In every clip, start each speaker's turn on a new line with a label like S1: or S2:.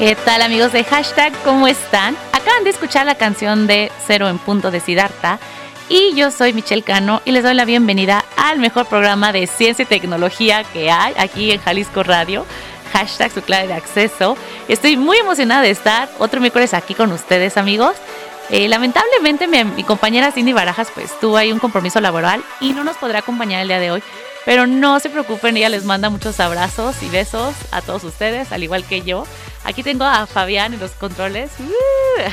S1: ¿Qué tal amigos de hashtag? ¿Cómo están? Acaban de escuchar la canción de Cero en Punto de Sidarta y yo soy Michelle Cano y les doy la bienvenida al mejor programa de ciencia y tecnología que hay aquí en Jalisco Radio. Hashtag su clave de acceso. Estoy muy emocionada de estar otro miércoles aquí con ustedes amigos. Eh, lamentablemente mi, mi, compañera Cindy Barajas pues tuvo ahí un compromiso laboral y no nos podrá acompañar el día de hoy. Pero no se preocupen, ella les manda muchos abrazos y besos a todos ustedes, al igual que yo. Aquí tengo a Fabián en los controles,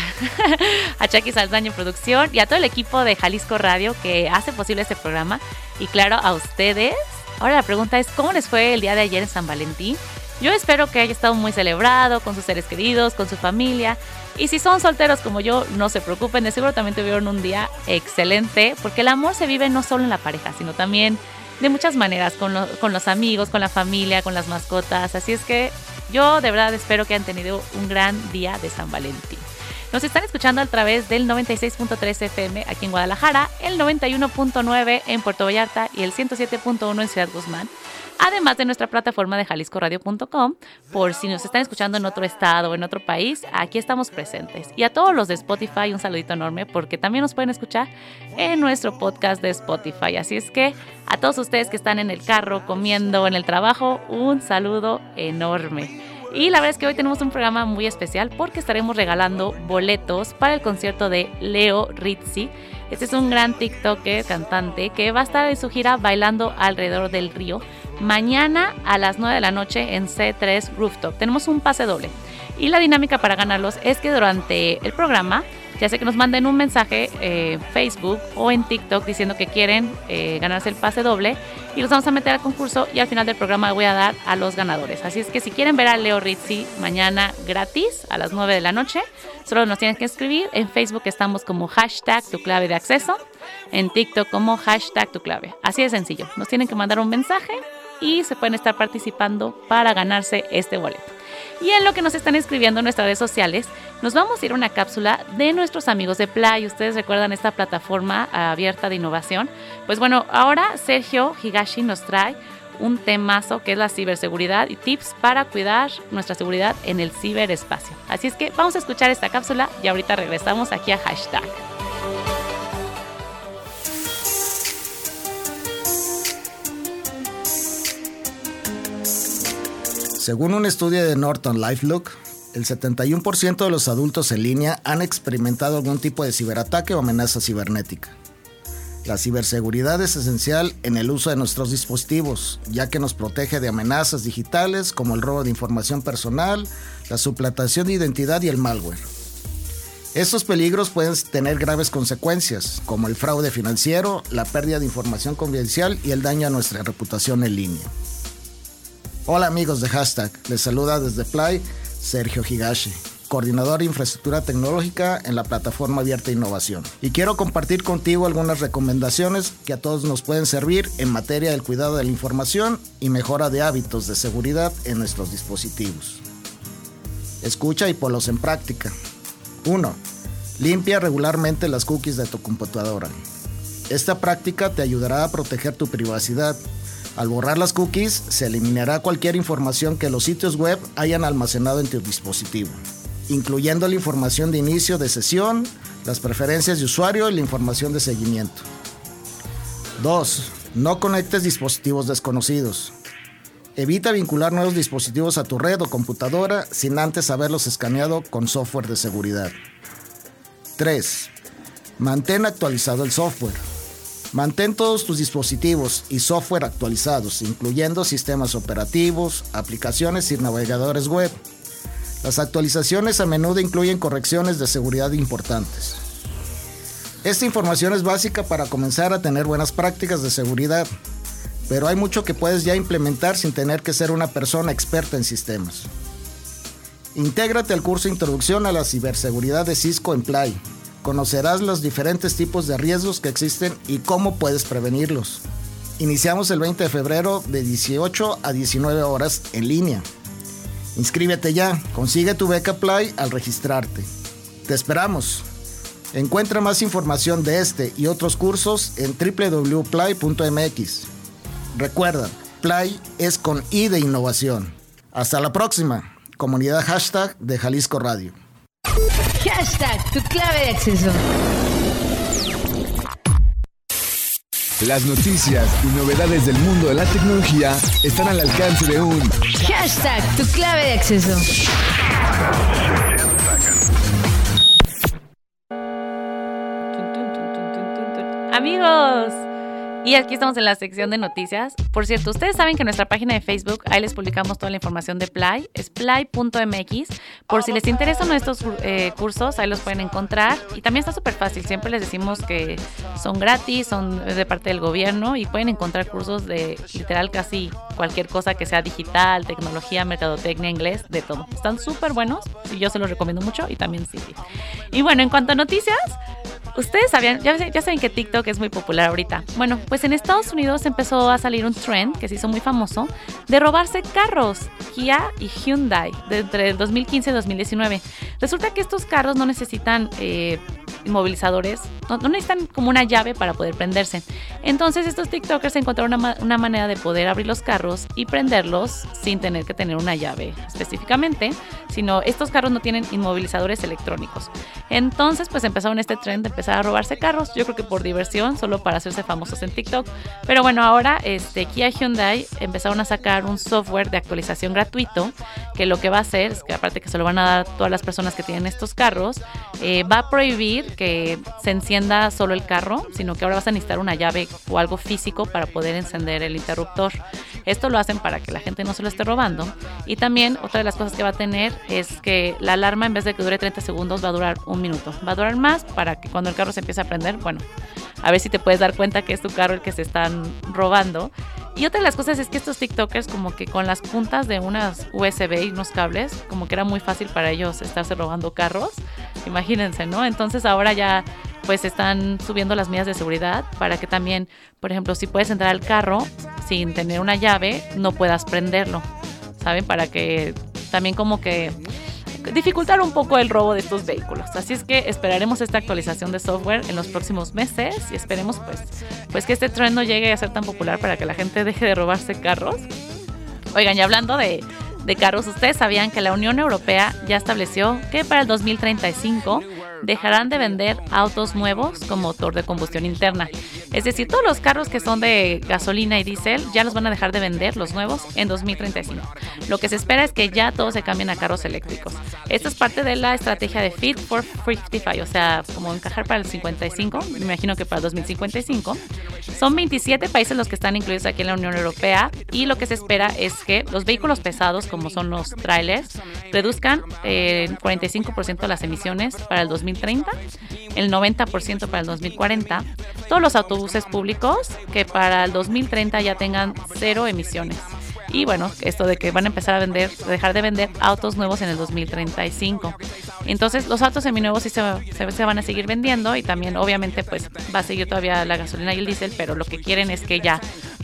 S1: a Chucky Saldaño en producción y a todo el equipo de Jalisco Radio que hace posible este programa. Y claro, a ustedes. Ahora la pregunta es, ¿cómo les fue el día de ayer en San Valentín? Yo espero que haya estado muy celebrado con sus seres queridos, con su familia. Y si son solteros como yo, no se preocupen, de seguro también tuvieron un día excelente, porque el amor se vive no solo en la pareja, sino también de muchas maneras, con, lo, con los amigos, con la familia, con las mascotas. Así es que yo de verdad espero que hayan tenido un gran día de San Valentín. Nos están escuchando a través del 96.3 FM aquí en Guadalajara, el 91.9 en Puerto Vallarta y el 107.1 en Ciudad Guzmán. Además de nuestra plataforma de jaliscoradio.com, por si nos están escuchando en otro estado o en otro país, aquí estamos presentes. Y a todos los de Spotify, un saludito enorme porque también nos pueden escuchar en nuestro podcast de Spotify. Así es que a todos ustedes que están en el carro, comiendo, en el trabajo, un saludo enorme. Y la verdad es que hoy tenemos un programa muy especial porque estaremos regalando boletos para el concierto de Leo Rizzi. Este es un gran TikToker, cantante, que va a estar en su gira bailando alrededor del río mañana a las 9 de la noche en C3 Rooftop. Tenemos un pase doble. Y la dinámica para ganarlos es que durante el programa, ya sea que nos manden un mensaje en eh, Facebook o en TikTok diciendo que quieren eh, ganarse el pase doble y los vamos a meter al concurso y al final del programa voy a dar a los ganadores. Así es que si quieren ver a Leo Rizzi mañana gratis a las 9 de la noche, solo nos tienen que escribir. En Facebook estamos como hashtag tu clave de acceso, en TikTok como hashtag tu clave. Así de sencillo. Nos tienen que mandar un mensaje y se pueden estar participando para ganarse este boleto. Y en lo que nos están escribiendo en nuestras redes sociales, nos vamos a ir a una cápsula de nuestros amigos de Play. Ustedes recuerdan esta plataforma abierta de innovación. Pues bueno, ahora Sergio Higashi nos trae un temazo que es la ciberseguridad y tips para cuidar nuestra seguridad en el ciberespacio. Así es que vamos a escuchar esta cápsula y ahorita regresamos aquí a hashtag.
S2: Según un estudio de Norton LifeLook, el 71% de los adultos en línea han experimentado algún tipo de ciberataque o amenaza cibernética. La ciberseguridad es esencial en el uso de nuestros dispositivos, ya que nos protege de amenazas digitales como el robo de información personal, la suplantación de identidad y el malware. Estos peligros pueden tener graves consecuencias, como el fraude financiero, la pérdida de información confidencial y el daño a nuestra reputación en línea. Hola amigos de Hashtag, les saluda desde Play Sergio Higashi, coordinador de infraestructura tecnológica en la plataforma Abierta Innovación. Y quiero compartir contigo algunas recomendaciones que a todos nos pueden servir en materia del cuidado de la información y mejora de hábitos de seguridad en nuestros dispositivos. Escucha y ponlos en práctica. 1. Limpia regularmente las cookies de tu computadora. Esta práctica te ayudará a proteger tu privacidad al borrar las cookies, se eliminará cualquier información que los sitios web hayan almacenado en tu dispositivo, incluyendo la información de inicio de sesión, las preferencias de usuario y la información de seguimiento. 2. No conectes dispositivos desconocidos. Evita vincular nuevos dispositivos a tu red o computadora sin antes haberlos escaneado con software de seguridad. 3. Mantén actualizado el software. Mantén todos tus dispositivos y software actualizados, incluyendo sistemas operativos, aplicaciones y navegadores web. Las actualizaciones a menudo incluyen correcciones de seguridad importantes. Esta información es básica para comenzar a tener buenas prácticas de seguridad, pero hay mucho que puedes ya implementar sin tener que ser una persona experta en sistemas. Intégrate al curso Introducción a la Ciberseguridad de Cisco en Play. Conocerás los diferentes tipos de riesgos que existen y cómo puedes prevenirlos. Iniciamos el 20 de febrero de 18 a 19 horas en línea. Inscríbete ya, consigue tu beca Play al registrarte. Te esperamos. Encuentra más información de este y otros cursos en www.play.mx. Recuerda, Play es con I de innovación. Hasta la próxima, comunidad hashtag de Jalisco Radio.
S3: Hashtag tu clave de acceso.
S4: Las noticias y novedades del mundo de la tecnología están al alcance de un
S3: Hashtag tu clave de acceso.
S1: Amigos, y aquí estamos en la sección de noticias. Por cierto, ustedes saben que nuestra página de Facebook, ahí les publicamos toda la información de Play, es play.mx. Por si les interesan nuestros eh, cursos, ahí los pueden encontrar. Y también está súper fácil, siempre les decimos que son gratis, son de parte del gobierno y pueden encontrar cursos de literal casi cualquier cosa que sea digital, tecnología, mercadotecnia, inglés, de todo. Están súper buenos y yo se los recomiendo mucho y también sí. Y bueno, en cuanto a noticias, Ustedes sabían, ya, ya, saben que TikTok es muy popular ahorita. Bueno, pues en Estados Unidos empezó a salir un trend que se hizo muy famoso de robarse carros, Kia y Hyundai, de entre el 2015 y 2019. Resulta que estos carros no necesitan eh, inmovilizadores, no, necesitan como una llave para poder prenderse. Entonces estos TikTokers encontraron una, una manera de poder abrir los carros y prenderlos sin tener que tener una llave específicamente, sino estos carros no tienen inmovilizadores electrónicos. Entonces pues empezaron este trend de empezar a robarse carros, yo creo que por diversión, solo para hacerse famosos en TikTok. Pero bueno, ahora este, Kia Hyundai empezaron a sacar un software de actualización gratuito que lo que va a hacer es que aparte que se lo van a dar todas las personas que tienen estos carros, eh, va a prohibir que se encienda solo el carro, sino que ahora vas a necesitar una llave o algo físico para poder encender el interruptor. Esto lo hacen para que la gente no se lo esté robando. Y también otra de las cosas que va a tener es que la alarma en vez de que dure 30 segundos va a durar un minuto. Va a durar más para que cuando el carro se empiece a prender, bueno, a ver si te puedes dar cuenta que es tu carro el que se están robando. Y otra de las cosas es que estos TikTokers como que con las puntas de unas USB y unos cables, como que era muy fácil para ellos estarse robando carros. Imagínense, ¿no? Entonces ahora ya pues están subiendo las medidas de seguridad para que también, por ejemplo, si puedes entrar al carro sin tener una llave, no puedas prenderlo. ¿Saben? Para que también como que dificultar un poco el robo de estos vehículos. Así es que esperaremos esta actualización de software en los próximos meses y esperemos pues, pues que este tren no llegue a ser tan popular para que la gente deje de robarse carros. Oigan, y hablando de, de carros, ustedes sabían que la Unión Europea ya estableció que para el 2035 dejarán de vender autos nuevos con motor de combustión interna. Es decir, todos los carros que son de gasolina y diésel ya los van a dejar de vender, los nuevos, en 2035. Lo que se espera es que ya todos se cambien a carros eléctricos. Esto es parte de la estrategia de Fit for 55, o sea, como encajar para el 55, me imagino que para el 2055. Son 27 países los que están incluidos aquí en la Unión Europea y lo que se espera es que los vehículos pesados, como son los trailers, reduzcan eh, 45% las emisiones para el 2030, el 90% para el 2040. Todos los autobuses públicos que para el 2030 ya tengan cero emisiones. Y bueno, esto de que van a empezar a vender, dejar de vender autos nuevos en el 2035. Entonces, los autos seminuevos sí se, se, van a seguir vendiendo y también, obviamente, pues va a seguir todavía la gasolina y el diésel, pero lo que quieren es que ya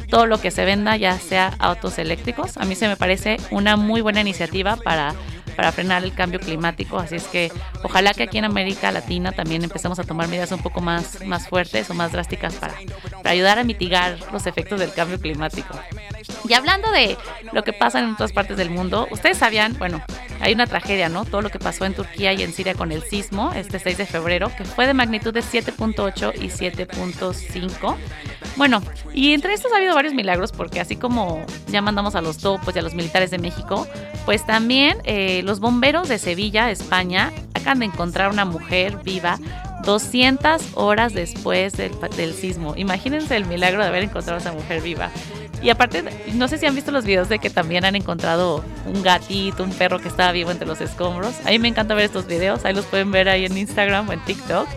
S1: todo lo que se venda ya sea autos eléctricos. A mí se me parece una muy buena iniciativa para para frenar el cambio climático. Así es que ojalá que aquí en América Latina también empecemos a tomar medidas un poco más, más fuertes o más drásticas para, para ayudar a mitigar los efectos del cambio climático. Y hablando de lo que pasa en otras partes del mundo, ustedes sabían, bueno, hay una tragedia, ¿no? Todo lo que pasó en Turquía y en Siria con el sismo este 6 de febrero, que fue de magnitud de 7.8 y 7.5. Bueno, y entre estos ha habido varios milagros, porque así como ya mandamos a los topos y a los militares de México, pues también eh, los bomberos de Sevilla, España, acaban de encontrar una mujer viva 200 horas después del, sismo. Imagínense el milagro de haber encontrado a esa mujer viva. Y aparte, no sé si han visto los videos de que también han encontrado un gatito, un perro que estaba vivo entre los escombros. A mí me encanta ver estos videos, ahí los pueden ver ahí en Instagram o en TikTok.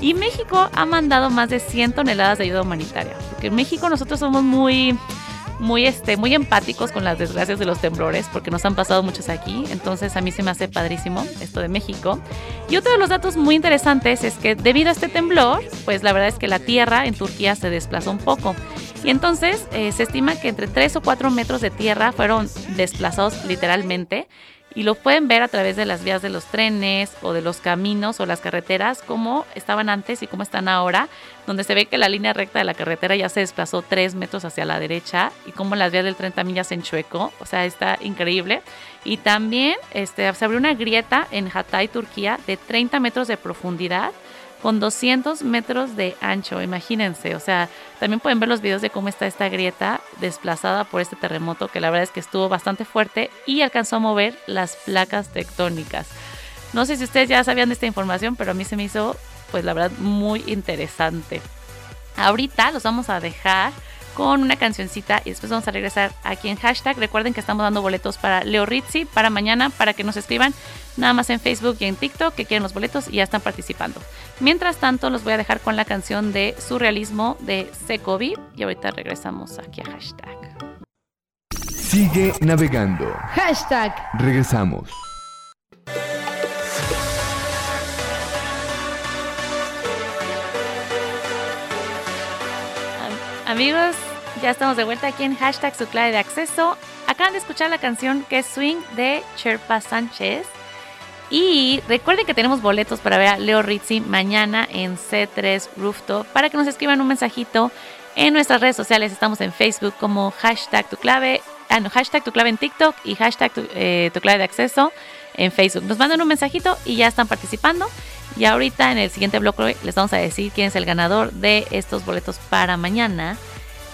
S1: Y México ha mandado más de 100 toneladas de ayuda humanitaria. Porque en México nosotros somos muy muy, este, muy empáticos con las desgracias de los temblores, porque nos han pasado muchos aquí. Entonces a mí se me hace padrísimo esto de México. Y otro de los datos muy interesantes es que debido a este temblor, pues la verdad es que la tierra en Turquía se desplazó un poco. Y entonces eh, se estima que entre 3 o 4 metros de tierra fueron desplazados literalmente y lo pueden ver a través de las vías de los trenes o de los caminos o las carreteras como estaban antes y cómo están ahora, donde se ve que la línea recta de la carretera ya se desplazó tres metros hacia la derecha y como las vías del 30 millas en chueco, o sea, está increíble. Y también este, se abrió una grieta en Hatay, Turquía, de 30 metros de profundidad con 200 metros de ancho, imagínense, o sea, también pueden ver los videos de cómo está esta grieta desplazada por este terremoto que la verdad es que estuvo bastante fuerte y alcanzó a mover las placas tectónicas. No sé si ustedes ya sabían de esta información, pero a mí se me hizo, pues la verdad, muy interesante. Ahorita los vamos a dejar con una cancioncita y después vamos a regresar aquí en hashtag. Recuerden que estamos dando boletos para Leo Rizzi para mañana, para que nos escriban nada más en Facebook y en TikTok que quieren los boletos y ya están participando. Mientras tanto, los voy a dejar con la canción de Surrealismo de Secovi y ahorita regresamos aquí a hashtag.
S4: Sigue navegando.
S3: Hashtag.
S4: Regresamos.
S1: Amigos, ya estamos de vuelta aquí en hashtag su clave de acceso. Acaban de escuchar la canción que es Swing de Sherpa Sánchez. Y recuerden que tenemos boletos para ver a Leo Rizzi mañana en C3 Rooftop para que nos escriban un mensajito en nuestras redes sociales. Estamos en Facebook como hashtag tu clave, ah, no, hashtag tu clave en TikTok y hashtag tu, eh, tu clave de acceso en Facebook. Nos mandan un mensajito y ya están participando. Y ahorita en el siguiente bloque les vamos a decir quién es el ganador de estos boletos para mañana.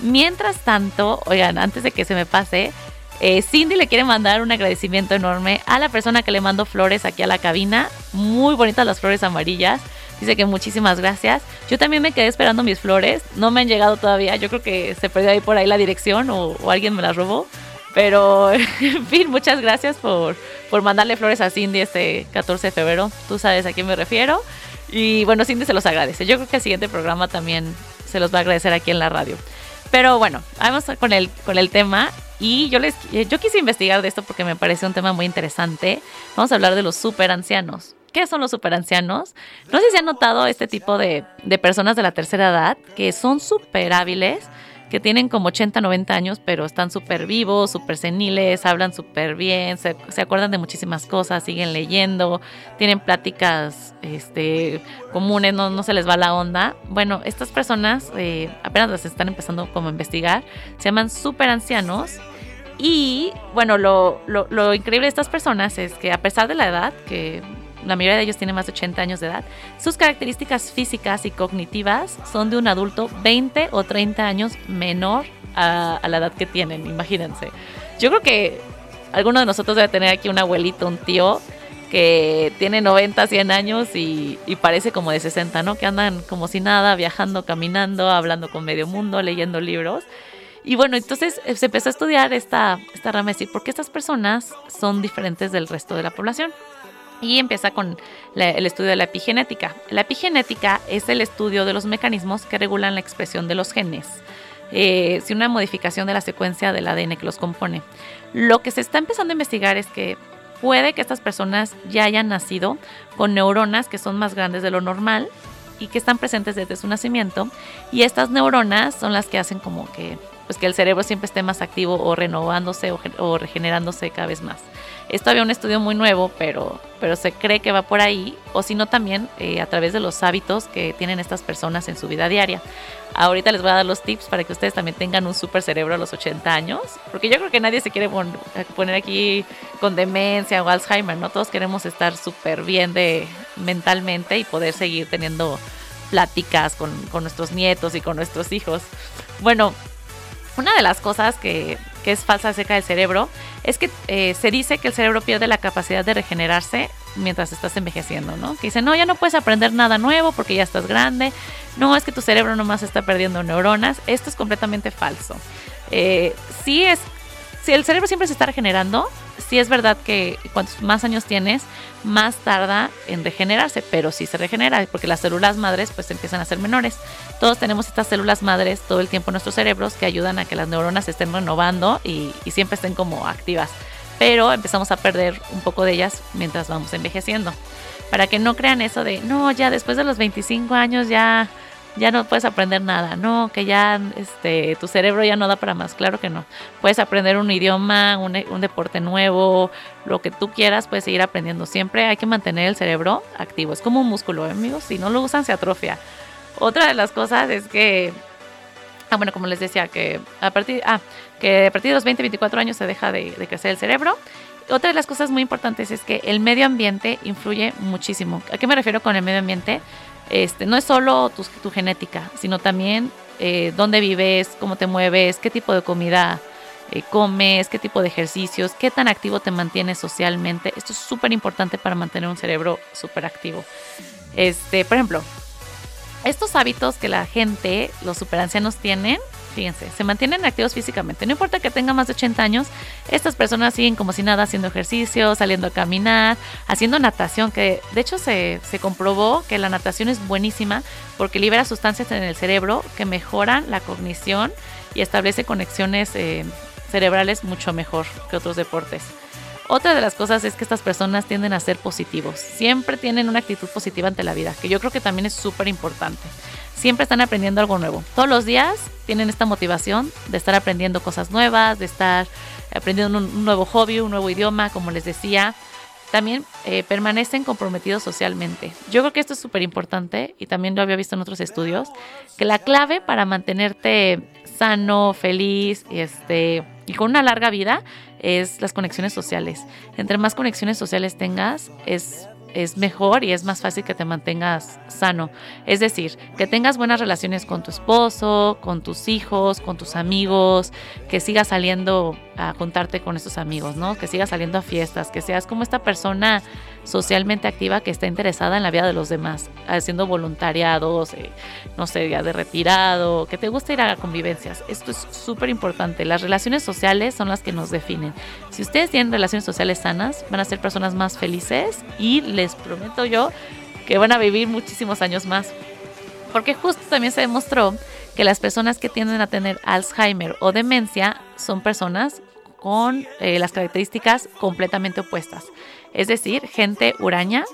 S1: Mientras tanto, oigan, antes de que se me pase, eh, Cindy le quiere mandar un agradecimiento enorme a la persona que le mandó flores aquí a la cabina. Muy bonitas las flores amarillas. Dice que muchísimas gracias. Yo también me quedé esperando mis flores. No me han llegado todavía. Yo creo que se perdió ahí por ahí la dirección o, o alguien me las robó. Pero, en fin, muchas gracias por, por mandarle flores a Cindy este 14 de febrero. Tú sabes a quién me refiero. Y bueno, Cindy se los agradece. Yo creo que el siguiente programa también se los va a agradecer aquí en la radio. Pero bueno, vamos con el, con el tema. Y yo, les, yo quise investigar de esto porque me parece un tema muy interesante. Vamos a hablar de los super ancianos. ¿Qué son los superancianos? No sé si han notado este tipo de, de personas de la tercera edad que son súper hábiles que tienen como 80, 90 años, pero están súper vivos, súper seniles, hablan súper bien, se, se, acuerdan de muchísimas cosas, siguen leyendo, tienen pláticas este, comunes, no, no se les va la onda. Bueno, estas personas eh, apenas las están empezando como a investigar, se llaman súper ancianos. Y bueno, lo, lo, lo increíble de estas personas es que a pesar de la edad, que la mayoría de ellos tiene más de 80 años de edad, sus características físicas y cognitivas son de un adulto 20 o 30 años menor a, a la edad que tienen, imagínense. Yo creo que alguno de nosotros debe tener aquí un abuelito, un tío que tiene 90, 100 años y, y, parece como de 60, ¿no? Que andan como si nada, viajando, caminando, hablando con medio mundo, leyendo libros. Y bueno, entonces eh, se empezó a estudiar esta, esta rama, es decir, por qué estas personas son diferentes del resto de la población. Y empieza con el estudio de la epigenética. La epigenética es el estudio de los mecanismos que regulan la expresión de los genes. Eh, si una modificación de la secuencia del ADN que los compone. Lo que se está empezando a investigar es que puede que estas personas ya hayan nacido con neuronas que son más grandes de lo normal y que están presentes desde su nacimiento. Y estas neuronas son las que hacen como que, pues que el cerebro siempre esté más activo o renovándose o regenerándose cada vez más. Es todavía un estudio muy nuevo, pero, pero se cree que va por ahí, o si no también eh, a través de los hábitos que tienen estas personas en su vida diaria. Ahorita les voy a dar los tips para que ustedes también tengan un super cerebro a los 80 años, porque yo creo que nadie se quiere poner aquí con demencia o Alzheimer, ¿no? Todos queremos estar súper bien de, mentalmente y poder seguir teniendo pláticas con, con nuestros nietos y con nuestros hijos. Bueno, una de las cosas que, que es falsa acerca del cerebro es que eh, se dice que el cerebro pierde la capacidad de regenerarse mientras estás envejeciendo, ¿no? Que dicen, no, ya no puedes aprender nada nuevo porque ya estás grande. No, es que tu cerebro nomás está perdiendo neuronas. Esto es completamente falso. Eh, sí es, si el cerebro siempre se está regenerando, sí es verdad que cuantos más años tienes, más tarda en regenerarse, pero sí se regenera, porque las células madres pues empiezan a ser menores. Todos tenemos estas células madres todo el tiempo en nuestros cerebros que ayudan a que las neuronas estén renovando y, y siempre estén como activas. Pero empezamos a perder un poco de ellas mientras vamos envejeciendo. Para que no crean eso de, no, ya después de los 25 años ya ya no puedes aprender nada, no, que ya este, tu cerebro ya no da para más, claro que no. Puedes aprender un idioma, un, deporte nuevo, lo que tú quieras, puedes seguir aprendiendo. Siempre hay que mantener el cerebro activo, es como un músculo, ¿eh, amigos, si no lo usan se atrofia. Otra de las cosas es que, ah, bueno, como les decía, que a partir, ah, que a partir de los 20, 24 años se deja de, de crecer el cerebro. Otra de las cosas muy importantes es que el medio ambiente influye muchísimo. ¿A qué me refiero con el medio ambiente? Este, no es solo tu, genética, sino también eh, dónde vives, cómo te mueves, qué tipo de comida eh, comes, qué tipo de ejercicios, qué tan activo te mantienes socialmente. Esto es súper importante para mantener un cerebro súper activo. Este, por ejemplo, estos hábitos que la gente, los superancianos tienen, fíjense, se mantienen activos físicamente. No importa que tenga más de 80 años, estas personas siguen como si nada haciendo ejercicio, saliendo a caminar, haciendo natación, que de hecho se, se comprobó que la natación es buenísima porque libera sustancias en el cerebro que mejoran la cognición y establece conexiones eh, cerebrales mucho mejor que otros deportes. Otra de las cosas es que estas personas tienden a ser positivos. Siempre tienen una actitud positiva ante la vida, que yo creo que también es súper importante siempre están aprendiendo algo nuevo. Todos los días tienen esta motivación de estar aprendiendo cosas nuevas, de estar aprendiendo un, nuevo hobby, un nuevo idioma, como les decía. También eh, permanecen comprometidos socialmente. Yo creo que esto es súper importante y también lo había visto en otros estudios, que la clave para mantenerte sano, feliz este, y con una larga vida es las conexiones sociales. Entre más conexiones sociales tengas, es es mejor y es más fácil que te mantengas sano. Es decir, que tengas buenas relaciones con tu esposo, con tus hijos, con tus amigos, que sigas saliendo a juntarte con esos amigos, ¿no? Que sigas saliendo a fiestas, que seas como esta persona socialmente activa que está interesada en la vida de los demás, haciendo voluntariados, eh, no sé, ya de retirado, que te gusta ir a convivencias. Esto es súper importante. Las relaciones sociales son las que nos definen. Si ustedes tienen relaciones sociales sanas, van a ser personas más felices y les prometo yo que van a vivir muchísimos años más. Porque justo también se demostró que las personas que tienden a tener Alzheimer o demencia son personas con eh, las características completamente opuestas. Es decir, gente huraña,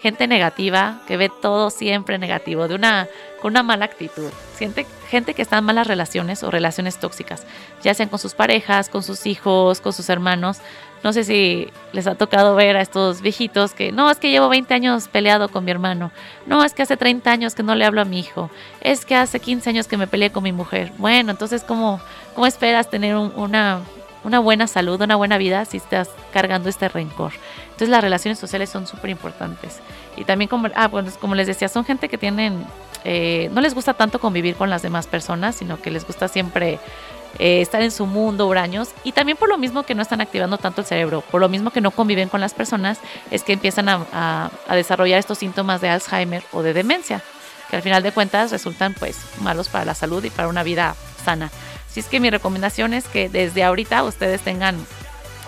S1: gente negativa, que ve todo siempre negativo, de una, con una mala actitud. Siente, gente que está en malas relaciones o relaciones tóxicas, ya sean con sus parejas, con sus hijos, con sus hermanos. No sé si les ha tocado ver a estos viejitos que, no, es que llevo 20 años peleado con mi hermano. No, es que hace 30 años que no le hablo a mi hijo. Es que hace 15 años que me peleé con mi mujer. Bueno, entonces, ¿cómo, cómo esperas tener una, una buena salud, una buena vida si estás cargando este rencor? Entonces las relaciones sociales son súper importantes. Y también como, ah, bueno, como les decía, son gente que tienen, eh, no les gusta tanto convivir con las demás personas, sino que les gusta siempre eh, estar en su mundo, huraños. Y también por lo mismo que no están activando tanto el cerebro, por lo mismo que no conviven con las personas, es que empiezan a, a desarrollar estos síntomas de Alzheimer o de demencia, que al final de cuentas resultan pues malos para la salud y para una vida sana. Así es que mi recomendación es que desde ahorita ustedes tengan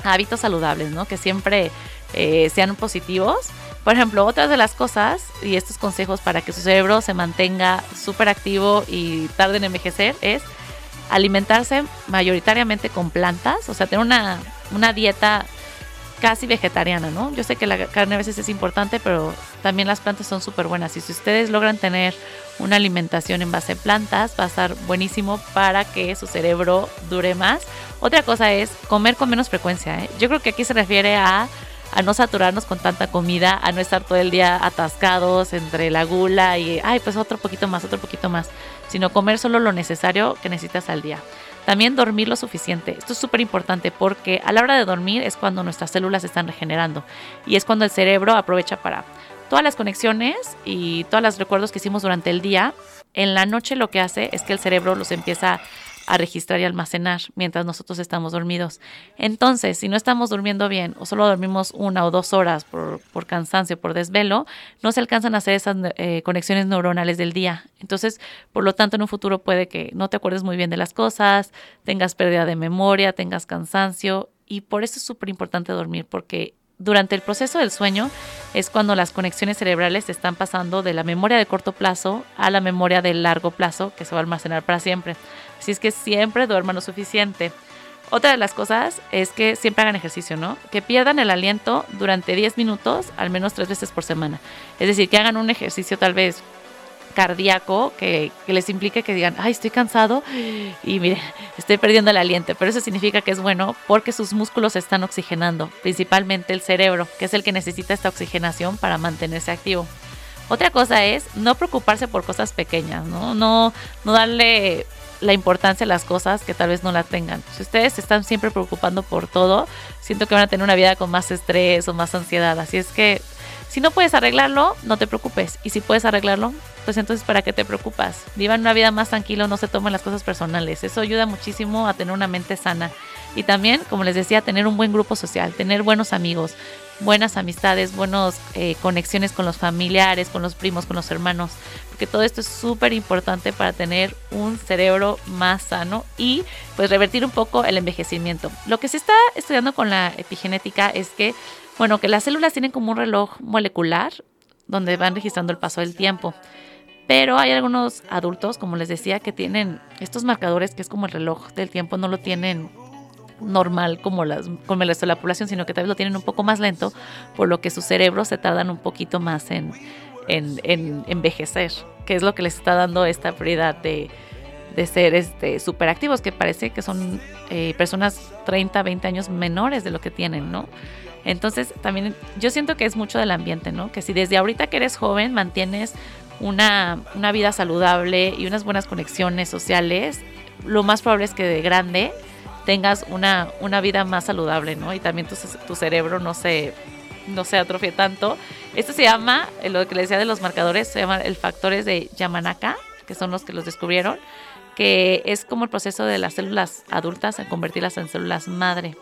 S1: hábitos saludables, ¿no? Que siempre eh, sean positivos. Por ejemplo, otras de las cosas y estos consejos para que su cerebro se mantenga súper activo y tarde en envejecer es alimentarse mayoritariamente con plantas, o sea, tener una, una dieta casi vegetariana, ¿no? Yo sé que la carne a veces es importante, pero también las plantas son súper buenas. Y si ustedes logran tener una alimentación en base a plantas, va a estar buenísimo para que su cerebro dure más. Otra cosa es comer con menos frecuencia. ¿eh? Yo creo que aquí se refiere a a no saturarnos con tanta comida, a no estar todo el día atascados entre la gula y, ay, pues otro poquito más, otro poquito más, sino comer solo lo necesario que necesitas al día. También dormir lo suficiente. Esto es súper importante porque a la hora de dormir es cuando nuestras células se están regenerando y es cuando el cerebro aprovecha para todas las conexiones y todos los recuerdos que hicimos durante el día. En la noche lo que hace es que el cerebro los empieza a registrar y almacenar mientras nosotros estamos dormidos. Entonces, si no estamos durmiendo bien o solo dormimos una o dos horas por, por cansancio, por desvelo, no se alcanzan a hacer esas eh, conexiones neuronales del día. Entonces, por lo tanto, en un futuro puede que no te acuerdes muy bien de las cosas, tengas pérdida de memoria, tengas cansancio y por eso es súper importante dormir, porque durante el proceso del sueño es cuando las conexiones cerebrales están pasando de la memoria de corto plazo a la memoria de largo plazo que se va a almacenar para siempre. Así es que siempre duerman lo suficiente. Otra de las cosas es que siempre hagan ejercicio, ¿no? Que pierdan el aliento durante 10 minutos, al menos tres veces por semana. Es decir, que hagan un ejercicio tal vez cardíaco que, les implique que digan, ay, estoy cansado y mire, estoy perdiendo el aliento. Pero eso significa que es bueno porque sus músculos se están oxigenando, principalmente el cerebro, que es el que necesita esta oxigenación para mantenerse activo. Otra cosa es no preocuparse por cosas pequeñas, ¿no? No, no darle la importancia a las cosas que tal vez no la tengan. Si ustedes se están siempre preocupando por todo, siento que van a tener una vida con más estrés o más ansiedad. Así es que si no puedes arreglarlo, no te preocupes. Y si puedes arreglarlo, pues entonces ¿para qué te preocupas? Vivan una vida más tranquila, no se tomen las cosas personales. Eso ayuda muchísimo a tener una mente sana. Y también, como les decía, tener un buen grupo social, tener buenos amigos, buenas amistades, buenas eh, conexiones con los familiares, con los primos, con los hermanos. Porque todo esto es súper importante para tener un cerebro más sano y pues revertir un poco el envejecimiento. Lo que se está estudiando con la epigenética es que, bueno, que las células tienen como un reloj molecular donde van registrando el paso del tiempo. Pero hay algunos adultos, como les decía, que tienen estos marcadores que es como el reloj del tiempo, no lo tienen normal como, las, como el resto de la población, sino que tal vez lo tienen un poco más lento, por lo que sus cerebros se tardan un poquito más en, en, envejecer, que es lo que les está dando esta prioridad de, de ser este, activos, que parece que son eh, personas 30, 20 años menores de lo que tienen, ¿no? Entonces, también yo siento que es mucho del ambiente, ¿no? Que si desde ahorita que eres joven mantienes una, vida saludable y unas buenas conexiones sociales, lo más probable es que de grande tengas una, una vida más saludable, ¿no? Y también tu, tu cerebro no se, no se atrofie tanto. Esto se llama, eh, lo que les decía de los marcadores, se llama el factores de Yamanaka, que son los que los descubrieron, que es como el proceso de las células adultas en convertirlas en células madre.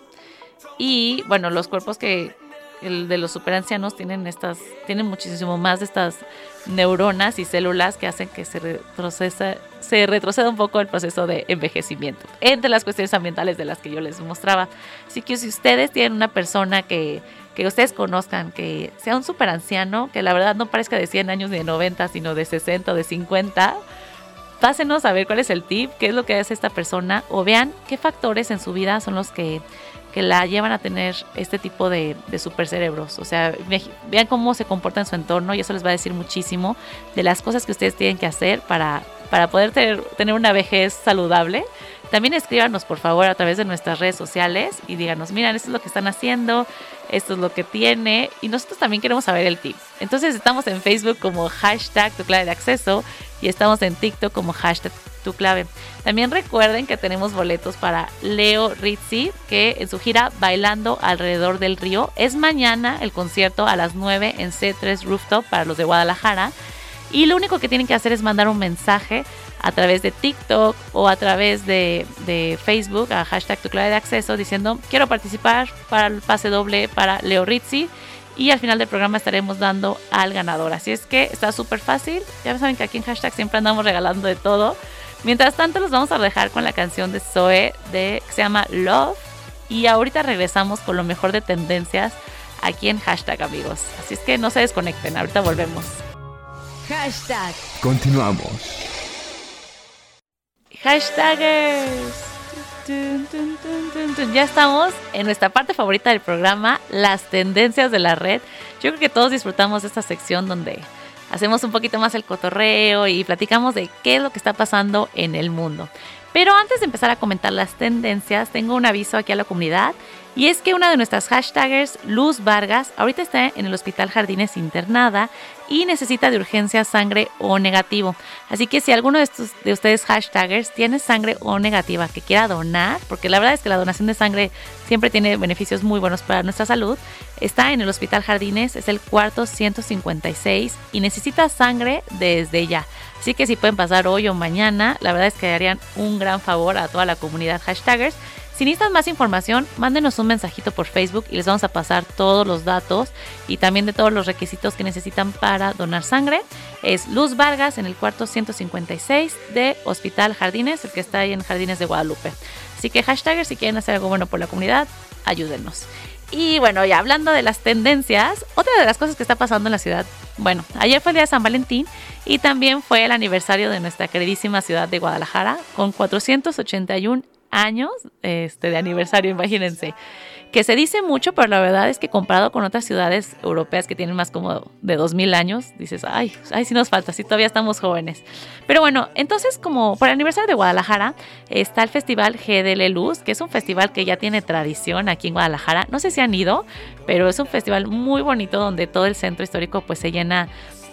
S1: Y bueno, los cuerpos que el de los superancianos tienen estas tienen muchísimo más de estas neuronas y células que hacen que se retroceda, se retroceda un poco el proceso de envejecimiento, entre las cuestiones ambientales de las que yo les mostraba. Así que si ustedes tienen una persona que, que ustedes conozcan, que sea un superanciano, que la verdad no parezca de 100 años ni de 90, sino de 60 o de 50, pásenos a ver cuál es el tip, qué es lo que hace esta persona, o vean qué factores en su vida son los que que la llevan a tener este tipo de, de supercerebros. O sea, vean cómo se comporta en su entorno y eso les va a decir muchísimo de las cosas que ustedes tienen que hacer para, para poder tener, tener una vejez saludable. También escríbanos por favor a través de nuestras redes sociales y díganos, miren, esto es lo que están haciendo, esto es lo que tiene y nosotros también queremos saber el tip. Entonces estamos en Facebook como hashtag tu clave de acceso y estamos en TikTok como hashtag tu clave. También recuerden que tenemos boletos para Leo Rizzi, que en su gira Bailando alrededor del río es mañana el concierto a las 9 en C3 Rooftop para los de Guadalajara. Y lo único que tienen que hacer es mandar un mensaje a través de TikTok o a través de, Facebook a hashtag tu clave de acceso diciendo quiero participar para el pase doble para Leo Rizzi y al final del programa estaremos dando al ganador. Así es que está súper fácil. Ya saben que aquí en hashtag siempre andamos regalando de todo. Mientras tanto, los vamos a dejar con la canción de Zoe de, que se llama Love. Y ahorita regresamos con lo mejor de tendencias aquí en hashtag, amigos. Así es que no se desconecten, ahorita volvemos.
S3: Hashtag.
S4: Continuamos.
S1: Hashtagers. Ya estamos en nuestra parte favorita del programa, las tendencias de la red. Yo creo que todos disfrutamos de esta sección donde hacemos un poquito más el cotorreo y platicamos de qué es lo que está pasando en el mundo. Pero antes de empezar a comentar las tendencias, tengo un aviso aquí a la comunidad y es que una de nuestras hashtagers, Luz Vargas, ahorita está en el Hospital Jardines internada y necesita de urgencia sangre O negativo. Así que si alguno de, estos, de ustedes hashtagers tiene sangre O negativa que quiera donar, porque la verdad es que la donación de sangre siempre tiene beneficios muy buenos para nuestra salud, está en el Hospital Jardines, es el cuarto 156 y necesita sangre desde ya. Así que si pueden pasar hoy o mañana, la verdad es que harían un gran favor a toda la comunidad hashtagers Si necesitan más información, mándenos un mensajito por Facebook y les vamos a pasar todos los datos y también de todos los requisitos que necesitan para donar sangre. Es Luz Vargas en el cuarto 156 de Hospital Jardines, el que está ahí en Jardines de Guadalupe. Así que hashtag si quieren hacer algo bueno por la comunidad, ayúdenos. Y bueno, ya hablando de las tendencias, otra de las cosas que está pasando en la ciudad, bueno, ayer fue el día de San Valentín y también fue el aniversario de nuestra queridísima ciudad de Guadalajara con 481 años este, de aniversario, imagínense que se dice mucho, pero la verdad es que comparado con otras ciudades europeas que tienen más como de 2000 años, dices, ay, ay, sí nos falta, sí todavía estamos jóvenes. Pero bueno, entonces como por el aniversario de Guadalajara está el festival GDL Luz, que es un festival que ya tiene tradición aquí en Guadalajara. No sé si han ido, pero es un festival muy bonito donde todo el centro histórico pues se llena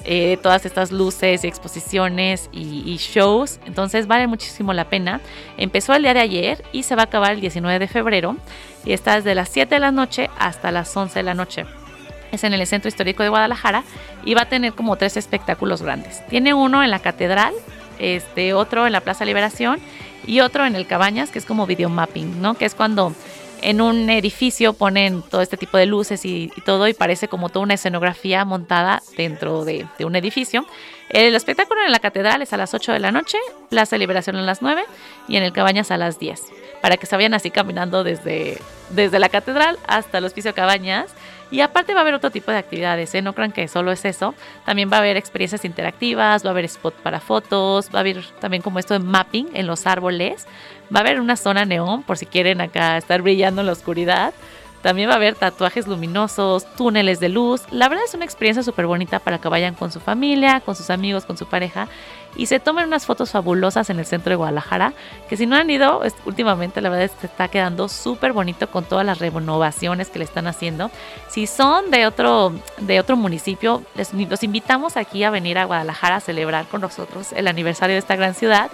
S1: eh, todas estas luces y exposiciones y, shows. Entonces vale muchísimo la pena. Empezó el día de ayer y se va a acabar el 19 de febrero y está desde las 7 de la noche hasta las 11 de la noche. Es en el Centro Histórico de Guadalajara y va a tener como tres espectáculos grandes. Tiene uno en la Catedral, este, otro en la Plaza Liberación y otro en el Cabañas, que es como videomapping, ¿no? Que es cuando en un edificio ponen todo este tipo de luces y, todo y parece como toda una escenografía montada dentro de, de, un edificio. El espectáculo en la catedral es a las 8 de la noche, Plaza Liberación a las 9 y en el Cabañas a las 10 para que se vayan así caminando desde, desde la catedral hasta el hospicio Cabañas. Y aparte va a haber otro tipo de actividades, ¿eh? no crean que solo es eso. También va a haber experiencias interactivas, va a haber spot para fotos, va a haber también como esto de mapping en los árboles. Va a haber una zona neón por si quieren acá estar brillando en la oscuridad. También va a haber tatuajes luminosos, túneles de luz. La verdad es una experiencia súper bonita para que vayan con su familia, con sus amigos, con su pareja y se tomen unas fotos fabulosas en el centro de Guadalajara. Que si no han ido, últimamente la verdad es que está quedando súper bonito con todas las renovaciones que le están haciendo. Si son de otro, de otro municipio, les, los invitamos aquí a venir a Guadalajara a celebrar con nosotros el aniversario de esta gran ciudad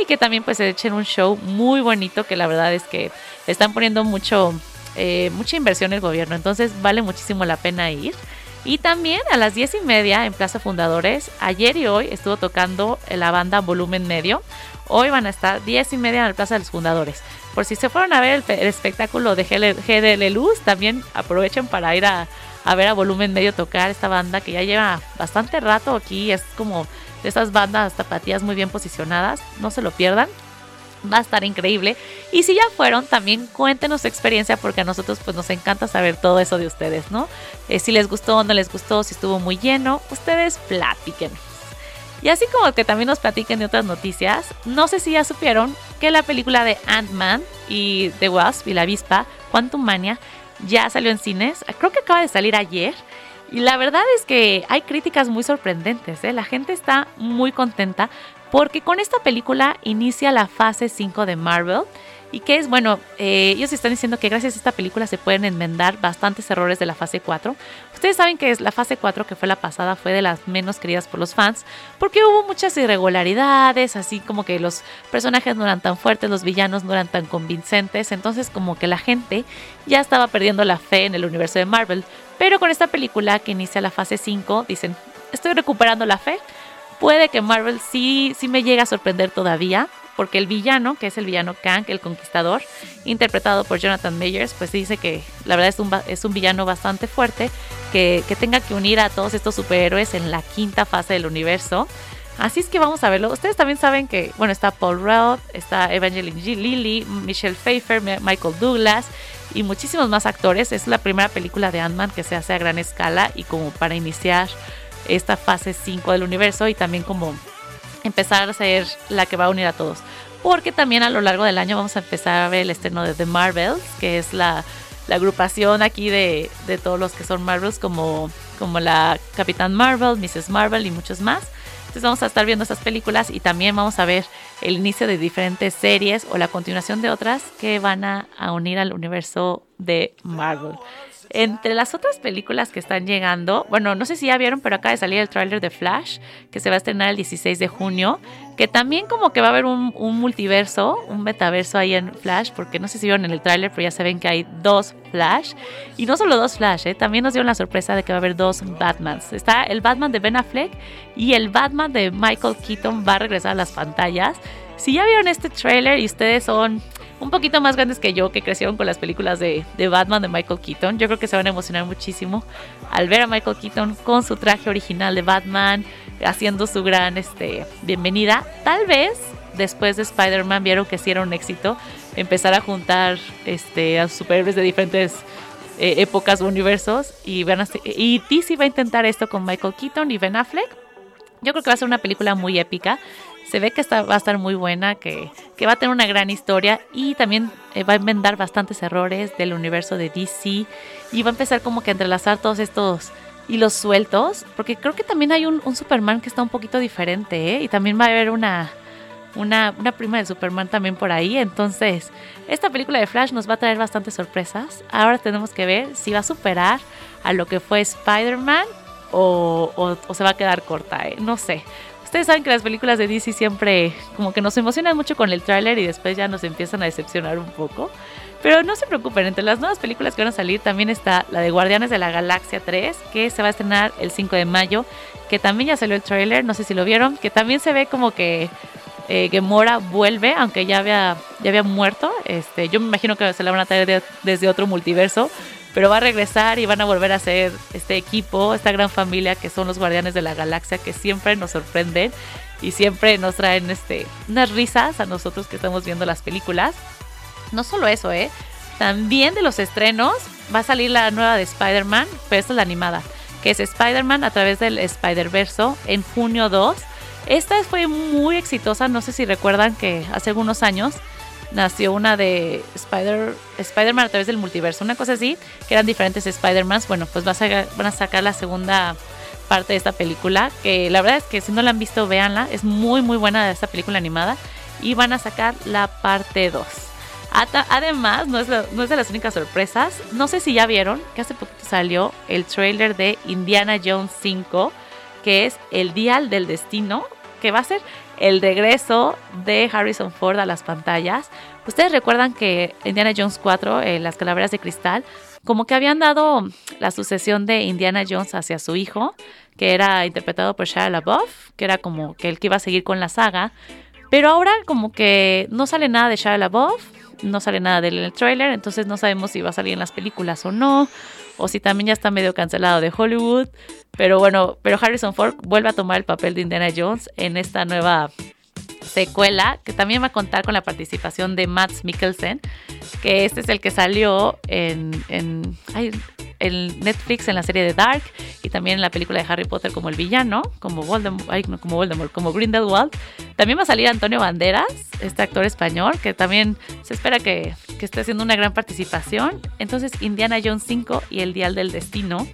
S1: y que también pues se echen un show muy bonito que la verdad es que están poniendo mucho eh, mucha inversión el gobierno, entonces vale muchísimo la pena ir. Y también a las 10 y media en Plaza Fundadores, ayer y hoy estuvo tocando la banda Volumen Medio. Hoy van a estar 10 y media en la Plaza de los Fundadores. Por si se fueron a ver el, espectáculo de GDL Luz, también aprovechen para ir a, a, ver a Volumen Medio tocar esta banda que ya lleva bastante rato aquí. Es como de esas bandas tapatías muy bien posicionadas. No se lo pierdan va a estar increíble. Y si ya fueron, también cuéntenos su experiencia porque a nosotros pues nos encanta saber todo eso de ustedes, ¿no? Eh, si les gustó o no les gustó, si estuvo muy lleno, ustedes platiquen. Y así como que también nos platiquen de otras noticias, no sé si ya supieron que la película de Ant-Man y The Wasp y la avispa, Quantum Mania, ya salió en cines. Creo que acaba de salir ayer. Y la verdad es que hay críticas muy sorprendentes. ¿eh? La gente está muy contenta porque con esta película inicia la fase 5 de Marvel. Y que es, bueno, eh, ellos están diciendo que gracias a esta película se pueden enmendar bastantes errores de la fase 4. Ustedes saben que es la fase 4, que fue la pasada, fue de las menos queridas por los fans, porque hubo muchas irregularidades, así como que los personajes no eran tan fuertes, los villanos no eran tan convincentes, entonces como que la gente ya estaba perdiendo la fe en el universo de Marvel. Pero con esta película que inicia la fase 5, dicen, estoy recuperando la fe, puede que Marvel sí, sí me llegue a sorprender todavía, porque el villano, que es el villano Kang, el conquistador, interpretado por Jonathan Majors, pues dice que la verdad es un, es un villano bastante fuerte, que, que tenga que unir a todos estos superhéroes en la quinta fase del universo. Así es que vamos a verlo. Ustedes también saben que, bueno, está Paul Rudd, está Evangeline G. Lilly, Michelle Pfeiffer, Michael Douglas y muchísimos más actores. Es la primera película de Ant-Man que se hace a gran escala y como para iniciar esta fase 5 del universo y también como empezar a ser la que va a unir a todos. Porque también a lo largo del año vamos a empezar a ver el estreno de The Marvels, que es la, agrupación aquí de, de, todos los que son Marvels, como, como la Capitán Marvel, Mrs. Marvel y muchos más. Entonces vamos a estar viendo estas películas y también vamos a ver el inicio de diferentes series o la continuación de otras que van a unir al universo de Marvel. Entre las otras películas que están llegando, bueno, no sé si ya vieron, pero acaba de salir el tráiler de Flash, que se va a estrenar el 16 de junio, que también como que va a haber un, multiverso, un metaverso ahí en Flash, porque no sé si vieron en el tráiler, pero ya se ven que hay dos Flash, y no solo dos Flash, ¿eh? también nos dieron la sorpresa de que va a haber dos Batmans. Está el Batman de Ben Affleck y el Batman de Michael Keaton va a regresar a las pantallas. Si ya vieron este tráiler y ustedes son un poquito más grandes que yo, que crecieron con las películas de, Batman de Michael Keaton. Yo creo que se van a emocionar muchísimo al ver a Michael Keaton con su traje original de Batman, haciendo su gran este, bienvenida. Tal vez después de Spider-Man vieron que sí era un éxito empezar a juntar este, a superhéroes de diferentes eh, épocas o universos. Y, van a, y DC va a intentar esto con Michael Keaton y Ben Affleck. Yo creo que va a ser una película muy épica. Se ve que va a estar muy buena, que, va a tener una gran historia y también eh, va a enmendar bastantes errores del universo de DC y va a empezar como que a entrelazar todos estos hilos sueltos, porque creo que también hay un, un Superman que está un poquito diferente ¿eh? y también va a haber una, una, una, prima de Superman también por ahí. Entonces, esta película de Flash nos va a traer bastantes sorpresas. Ahora tenemos que ver si va a superar a lo que fue Spider-Man o, se va a quedar corta. ¿eh? No sé. Ustedes saben que las películas de DC siempre como que nos emocionan mucho con el tráiler y después ya nos empiezan a decepcionar un poco. Pero no se preocupen, entre las nuevas películas que van a salir también está la de Guardianes de la Galaxia 3, que se va a estrenar el 5 de mayo, que también ya salió el tráiler, no sé si lo vieron, que también se ve como que eh, Gamora vuelve, aunque ya había, ya había muerto. Este, yo me imagino que se la van a traer desde otro multiverso, pero va a regresar y van a volver a ser este equipo, esta gran familia que son los Guardianes de la Galaxia que siempre nos sorprenden y siempre nos traen este, unas risas a nosotros que estamos viendo las películas. No solo eso, ¿eh? También de los estrenos va a salir la nueva de Spider-Man, pero esta es la animada, que es Spider-Man a través del Spider-Verso en junio 2. Esta fue muy exitosa, no sé si recuerdan que hace algunos años nació una de Spider, Spider-Man a través del multiverso, una cosa así, que eran diferentes Spider-Mans. Bueno, pues van a sacar la segunda parte de esta película, que la verdad es que si no la han visto, véanla, es muy muy buena esta película animada, y van a sacar la parte 2. Además, no es, no es de las únicas sorpresas, no sé si ya vieron que hace poquito salió el trailer de Indiana Jones 5, que es El Dial del Destino, que va a ser el regreso de Harrison Ford a las pantallas. Ustedes recuerdan que Indiana Jones 4, eh, Las Calaveras de Cristal, como que habían dado la sucesión de Indiana Jones hacia su hijo, que era interpretado por Shia LaBeouf, que era como que el que iba a seguir con la saga. Pero ahora como que no sale nada de Shia LaBeouf, no sale nada del el trailer, entonces no sabemos si va a salir en las películas o no, o si también ya está medio cancelado de Hollywood. Pero bueno, pero Harrison Ford vuelve a tomar el papel de Indiana Jones en esta nueva secuela que también va a contar con la participación de Matt Mikkelsen, que este es el que salió en, en, en Netflix en la serie de Dark y también en la película de Harry Potter como el villano, como Voldemort, como Voldemort, como Grindelwald. También va a salir Antonio Banderas, este actor español, que también se espera que, que esté haciendo una gran participación. Entonces, Indiana Jones 5 y El Dial del Destino.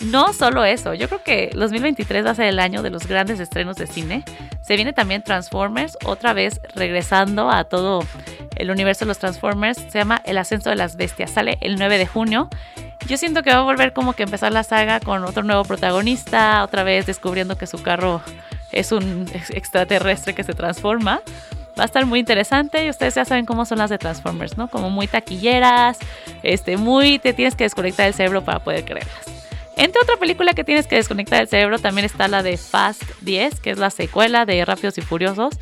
S1: No solo eso, yo creo que 2023 va a ser el año de los grandes estrenos de cine. Se viene también Transformers, otra vez regresando a todo el universo de los Transformers. Se llama El Ascenso de las Bestias. Sale el 9 de junio. Yo siento que va a volver como que empezar la saga con otro nuevo protagonista, otra vez descubriendo que su carro es un extraterrestre que se transforma. Va a estar muy interesante y ustedes ya saben cómo son las de Transformers, ¿no? Como muy taquilleras, este, muy te tienes que desconectar el cerebro para poder creerlas. Entre otra película que tienes que desconectar el cerebro también está la de Fast 10, que es la secuela de Rápidos y Furiosos.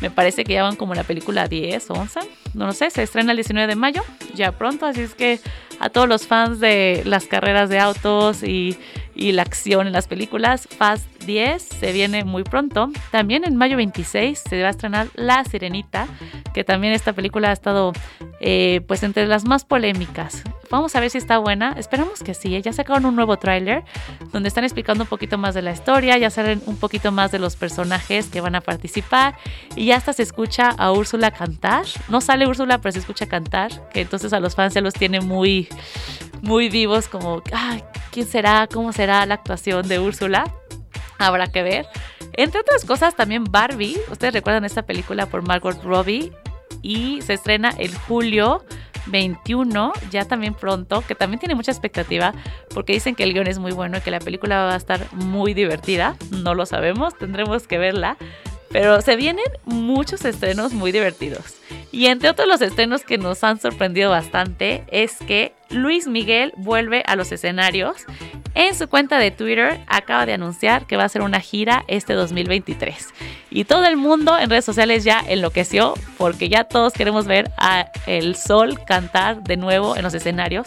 S1: Me parece que ya van como la película 10 o 11. No lo sé, se estrena el 19 de mayo, ya pronto. Así es que a todos los fans de las carreras de autos y, y la acción en las películas, Fast 10 se viene muy pronto. También en mayo 26 se va a estrenar La Sirenita, que también esta película ha estado eh, pues entre las más polémicas. Vamos a ver si está buena. Esperamos que sí. Ya sacaron un nuevo tráiler donde están explicando un poquito más de la historia, ya salen un poquito más de los personajes que van a participar y ya hasta se escucha a Úrsula cantar. No sale Úrsula, pero se escucha cantar, que entonces a los fans se los tiene muy, muy vivos como, ¿quién será? ¿Cómo será la actuación de Úrsula? Habrá que ver. Entre otras cosas, también Barbie. Ustedes recuerdan esta película por Margot Robbie y se estrena el julio 21, ya también pronto, que también tiene mucha expectativa porque dicen que el guion es muy bueno y que la película va a estar muy divertida. No lo sabemos, tendremos que verla. Pero se vienen muchos estrenos muy divertidos. Y entre otros los estrenos que nos han sorprendido bastante es que Luis Miguel vuelve a los escenarios en su cuenta de Twitter acaba de anunciar que va a hacer una gira este 2023. Y todo el mundo en redes sociales ya enloqueció porque ya todos queremos ver a El Sol cantar de nuevo en los escenarios.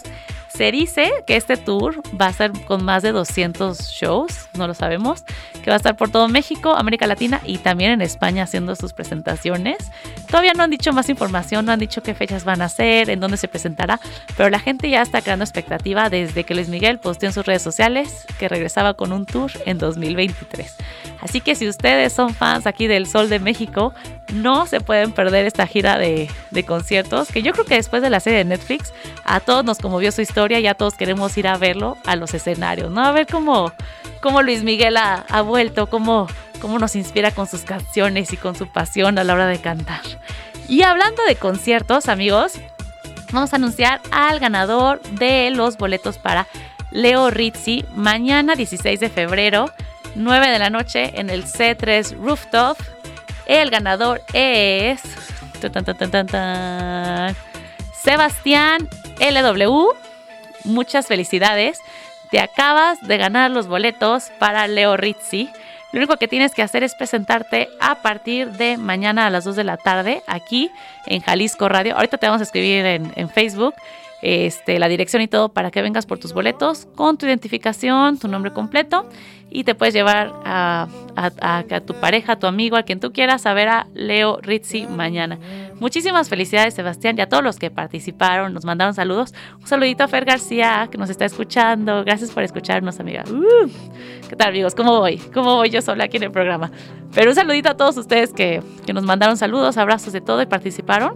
S1: Se dice que este tour va a ser con más de 200 shows, no lo sabemos, que va a estar por todo México, América Latina y también en España haciendo sus presentaciones. Todavía no han dicho más información, no han dicho qué fechas van a ser, en dónde se presentará, pero la gente ya está creando expectativa desde que Luis Miguel posteó en sus redes sociales que regresaba con un tour en 2023. Así que si ustedes son fans aquí del Sol de México, no se pueden perder esta gira de, conciertos, que yo creo que después de la serie de Netflix, a todos nos conmovió su historia y a todos queremos ir a verlo a los escenarios, ¿no? A ver cómo, cómo Luis Miguel ha, vuelto, cómo, cómo nos inspira con sus canciones y con su pasión a la hora de cantar. Y hablando de conciertos, amigos, vamos a anunciar al ganador de los boletos para Leo Rizzi mañana 16 de febrero 9 de la noche en el C3 Rooftop. El ganador es Sebastián LW. Muchas felicidades. Te acabas de ganar los boletos para Leo Rizzi. Lo único que tienes que hacer es presentarte a partir de mañana a las 2 de la tarde aquí en Jalisco Radio. Ahorita te vamos a escribir en, en Facebook este, la dirección y todo para que vengas por tus boletos con tu identificación, tu nombre completo y te puedes llevar a, tu pareja, a tu amigo, a quien tú quieras a ver a Leo Rizzi mañana. Muchísimas felicidades Sebastián y a todos los que participaron, nos mandaron saludos. Un saludito a Fer García que nos está escuchando. Gracias por escucharnos, amiga. Uh, ¿Qué tal amigos? ¿Cómo voy? ¿Cómo voy yo sola aquí en el programa? Pero un saludito a todos ustedes que, que nos mandaron saludos, abrazos de todo y participaron.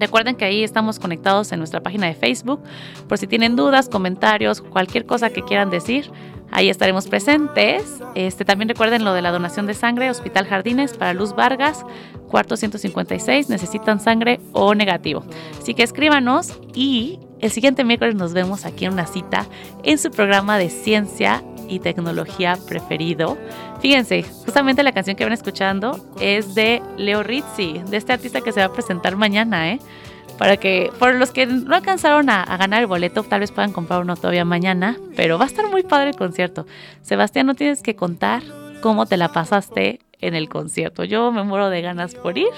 S1: Recuerden que ahí estamos conectados en nuestra página de Facebook. Por si tienen dudas, comentarios, cualquier cosa que quieran decir, ahí estaremos presentes. Este, también recuerden lo de la donación de sangre, Hospital Jardines para Luz Vargas, cuarto 156, necesitan sangre o negativo. Así que escríbanos y el siguiente miércoles nos vemos aquí en una cita en su programa de ciencia y tecnología preferido. Fíjense, justamente la canción que van escuchando es de Leo Rizzi, de este artista que se va a presentar mañana, ¿eh? Para que, por los que no alcanzaron a, ganar el boleto, tal vez puedan comprar uno todavía mañana, pero va a estar muy padre el concierto. Sebastián, no tienes que contar cómo te la pasaste en el concierto. Yo me muero de ganas por ir.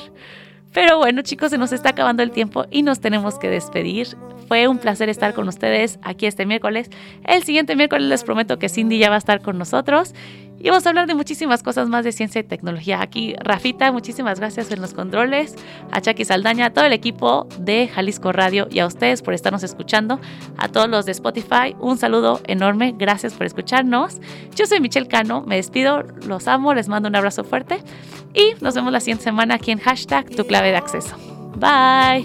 S1: Pero bueno, chicos, se nos está acabando el tiempo y nos tenemos que despedir. Fue un placer estar con ustedes aquí este miércoles. El siguiente miércoles les prometo que Cindy ya va a estar con nosotros y vamos a hablar de muchísimas cosas más de ciencia y tecnología. Aquí, Rafita, muchísimas gracias en los controles, a Chucky Saldaña, a todo el equipo de Jalisco Radio y a ustedes por estarnos escuchando. A todos los de Spotify, un saludo enorme, gracias por escucharnos. Yo soy Michelle Cano, me despido, los amo, les mando un abrazo fuerte y nos vemos la siguiente semana aquí en hashtag tu clave de acceso. Bye.